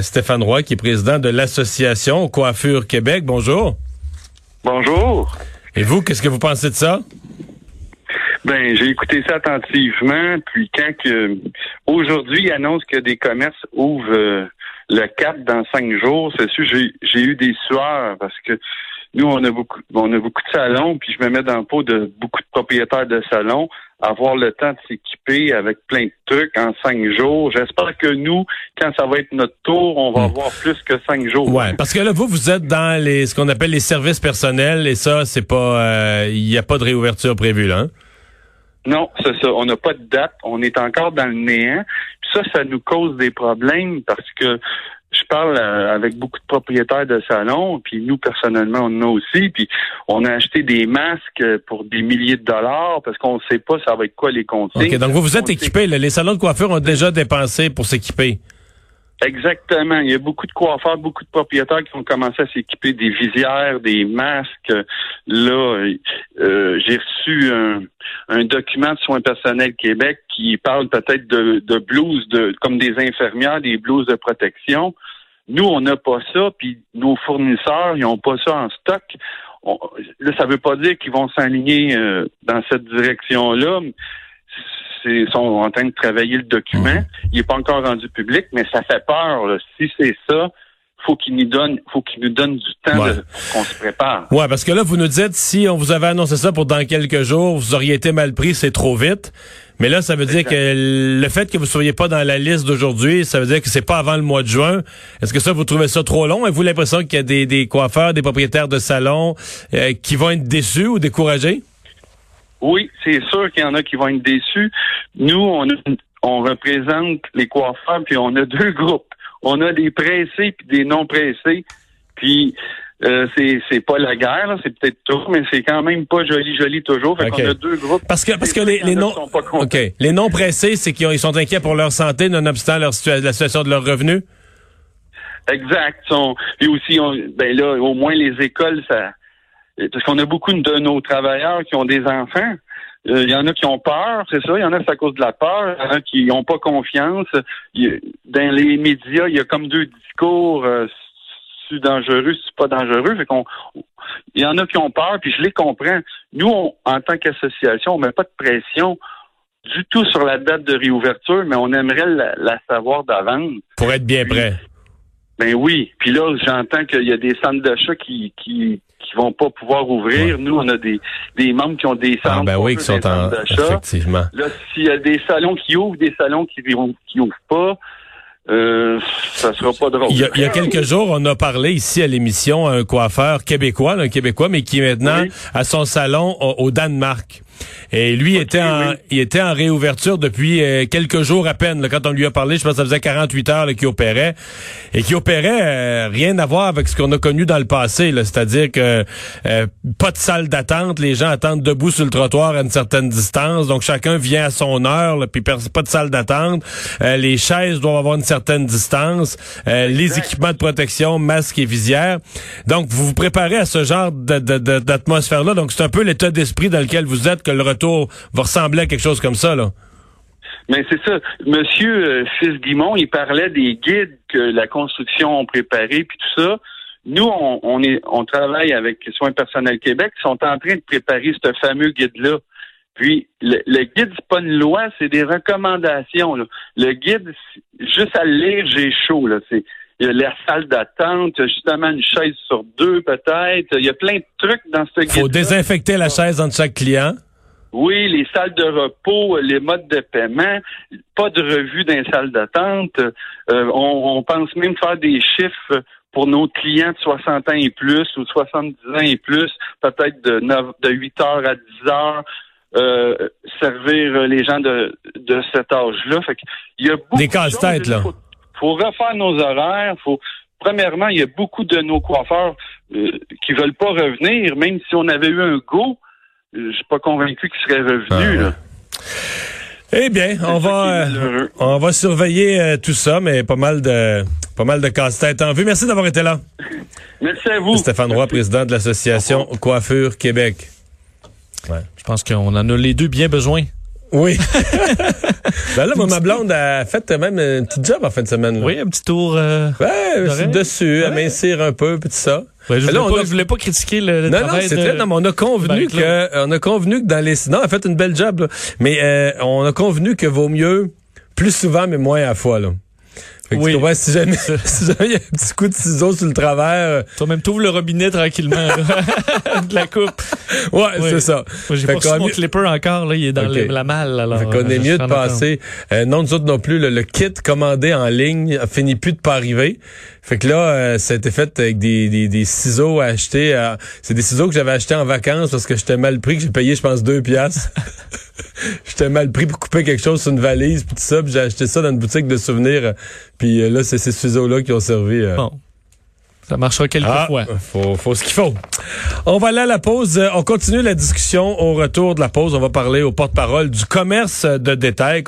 Stéphane Roy, qui est président de l'association Coiffure Québec. Bonjour. Bonjour. Et vous, qu'est-ce que vous pensez de ça? Ben, j'ai écouté ça attentivement, puis quand que aujourd'hui il annonce que des commerces ouvrent euh, le cap dans cinq jours, c'est sûr j'ai, j'ai eu des sueurs parce que nous on a beaucoup on a beaucoup de salons, puis je me mets dans le pot de beaucoup de propriétaires de salons avoir le temps de s'équiper avec plein de trucs en cinq jours. J'espère que nous, quand ça va être notre tour, on va hmm. avoir plus que cinq jours. Ouais, parce que là, vous, vous êtes dans les ce qu'on appelle les services personnels et ça, c'est pas, il euh, n'y a pas de réouverture prévue là. Hein? Non, c'est ça. On n'a pas de date. On est encore dans le néant. Puis ça, ça nous cause des problèmes parce que je parle euh, avec beaucoup de propriétaires de salons, puis nous, personnellement, on en a aussi, puis on a acheté des masques pour des milliers de dollars parce qu'on ne sait pas ça va être quoi les consignes. OK, donc vous vous êtes équipés. Les salons de coiffure ont déjà dépensé pour s'équiper. Exactement. Il y a beaucoup de coiffeurs, beaucoup de propriétaires qui ont commencé à s'équiper des visières, des masques. Là, euh, j'ai reçu un, document de soins personnels Québec qui parle peut-être de, de blouses, de, comme des infirmières, des blouses de protection. Nous, on n'a pas ça, puis nos fournisseurs, ils n'ont pas ça en stock. là, ça veut pas dire qu'ils vont s'aligner euh, dans cette direction-là ils sont en train de travailler le document. Mhm. Il n'est pas encore rendu public, mais ça fait peur. Si c'est ça, faut qu'il nous donne, faut qu'il nous donne du temps qu'on se prépare. Ouais, parce que là, vous nous dites, si on vous avait annoncé ça pour dans quelques jours, vous auriez été mal pris, c'est trop vite. Mais là, ça veut dire que le fait que vous soyez pas dans la liste d'aujourd'hui, ça veut dire que c'est pas avant le mois de juin. Est-ce que ça, vous trouvez ça trop long? Avez-vous l'impression qu'il y a des, coiffeurs, des propriétaires de salons euh, qui vont être déçus ou découragés? Oui, c'est sûr qu'il y en a qui vont être déçus. Nous, on, on représente les coiffeurs, puis on a deux groupes. On a des pressés puis des non pressés. Puis euh, c'est c'est pas la guerre, c'est peut-être tout, mais c'est quand même pas joli joli toujours. Fait qu'on a deux groupes. Parce que parce que les, les non OK, les non pressés, c'est qu'ils sont inquiets pour leur santé nonobstant leur la situation de leurs revenus? Exact. Puis aussi, ben là, au moins les écoles, ça parce qu'on a beaucoup de nos travailleurs qui ont des enfants. Euh, il y en a qui ont peur, c'est ça. Il y en a, c'est à cause de la peur. Il y en a qui n'ont pas confiance. dans les médias, il y a comme deux discours. Euh, c'est dangereux, c'est pas dangereux. Fait qu'on, il y en a qui ont peur, puis je les comprends. Nous, en tant qu'association, on met pas de pression du tout sur la date de réouverture, mais on aimerait la, savoir d'avance. Pour être bien prêt. Ben oui. Puis là, j'entends qu'il y a des centres d'achat qui, qui, qui vont pas pouvoir ouvrir. Nous, on a des, des membres qui ont des ah, centres, ah ben oui, qui sont en effectivement. Là, s'il y a des salons qui ouvrent, des salons qui qui ouvrent pas, euh, ça sera pas drôle. Il y, a, quelques jours, on a parlé ici à l'émission à un coiffeur québécois, un québécois, mais qui est maintenant à son salon au Danemark. Et lui était en, il était en réouverture depuis euh, quelques jours à peine. quand on lui a parlé, je pense que ça faisait 48 heures qu'il opérait. Et qui opérait euh, rien à voir avec ce qu'on a connu dans le passé. C'est-à-dire que euh, pas de salle d'attente, les gens attendent debout sur le trottoir à une certaine distance. Donc chacun vient à son heure, puis pas de salle d'attente. les chaises doivent avoir une certaine distance. les équipements de protection, masques et visières. Donc vous vous préparez à ce genre d'atmosphère-là. Donc c'est un peu l'état d'esprit dans lequel vous êtes le retour va ressembler à quelque chose comme ça, là. Mais c'est ça. Monsieur euh, Fils-Guimont, il parlait des guides que la construction a préparés, puis tout ça. Nous, on, est, on travaille avec Soins personnels Québec, qui sont en train de préparer ce fameux guide-là. Puis, le, guide, c'est pas une loi, c'est des recommandations. Le guide, juste à le lire, j'ai chaud. Là. C'est, il y a la salle d'attente, justement une chaise sur deux peut-être. Il y a plein de trucs dans ce guide. Faut désinfecter la chaise entre chaque client. Oui, les salles de repos, les modes de paiement, pas de revue dans les salles d'attente. Euh, on, pense même faire des chiffres pour nos clients de 60 ans et plus ou 70 ans et plus, peut-être de, 9, de 8 heures à 10 heures. Euh, servir les gens de, de cet âge-là. Fait il y a beaucoup des casse-têtes, là. Faut, faut refaire nos horaires. Faut, premièrement, il y a beaucoup de nos coiffeurs euh, qui veulent pas revenir, même si on avait eu un go je suis pas convaincu qu'il serait revenu. Ah, eh bien, on va euh, on va surveiller euh, tout ça, mais pas mal de pas mal de casse-tête en vue. Merci d'avoir été là. Merci à vous. Stéphane Roy, président de l'association Coiffure Québec. Ouais. Je pense qu'on en a les deux bien besoin. Oui. ben là, moi, ma blonde a fait même un petit job en fin de semaine. Là. Oui, un petit tour. Euh, ouais, dessus, à mincir un peu, puis tout ça. Ouais, je, voulais là, pas, a... je voulais pas critiquer le, le non, travail non, c'est très. Non, mais on a convenu que, on a convenu que dans les. Non, elle a fait une belle job. Là. Mais euh, on a convenu que vaut mieux plus souvent mais moins à la fois. Là. Oui. Tu si jamais si jamais il y a un petit coup de ciseau sur le travers. Euh, Toi-même, t'ouvres le robinet tranquillement de la coupe. Ouais, c'est ça. J'ai pas reçu mon clipper encore, là, il est dans okay. le, la malle. Alors, fait qu'on est mieux de passer. Euh, non, nous autres non plus, le, le, kit commandé en ligne a fini plus de pas arriver. Fait que là, euh, ça a été fait avec des, des, des ciseaux achetés. À... C'est des ciseaux que j'avais achetés en vacances parce que j'étais mal pris, que j'ai payé, je pense, deux piastres. j'étais mal pris pour couper quelque chose sur une valise, puis tout ça. Puis j'ai acheté ça dans une boutique de souvenirs. Puis euh, là, c'est ces ciseaux-là qui ont servi. Euh... Bon. Ça marchera quelques ah, fois. Faut, faut ce qu'il faut. On va aller à la pause. On continue la discussion au retour de la pause. On va parler au porte-parole du commerce de détail.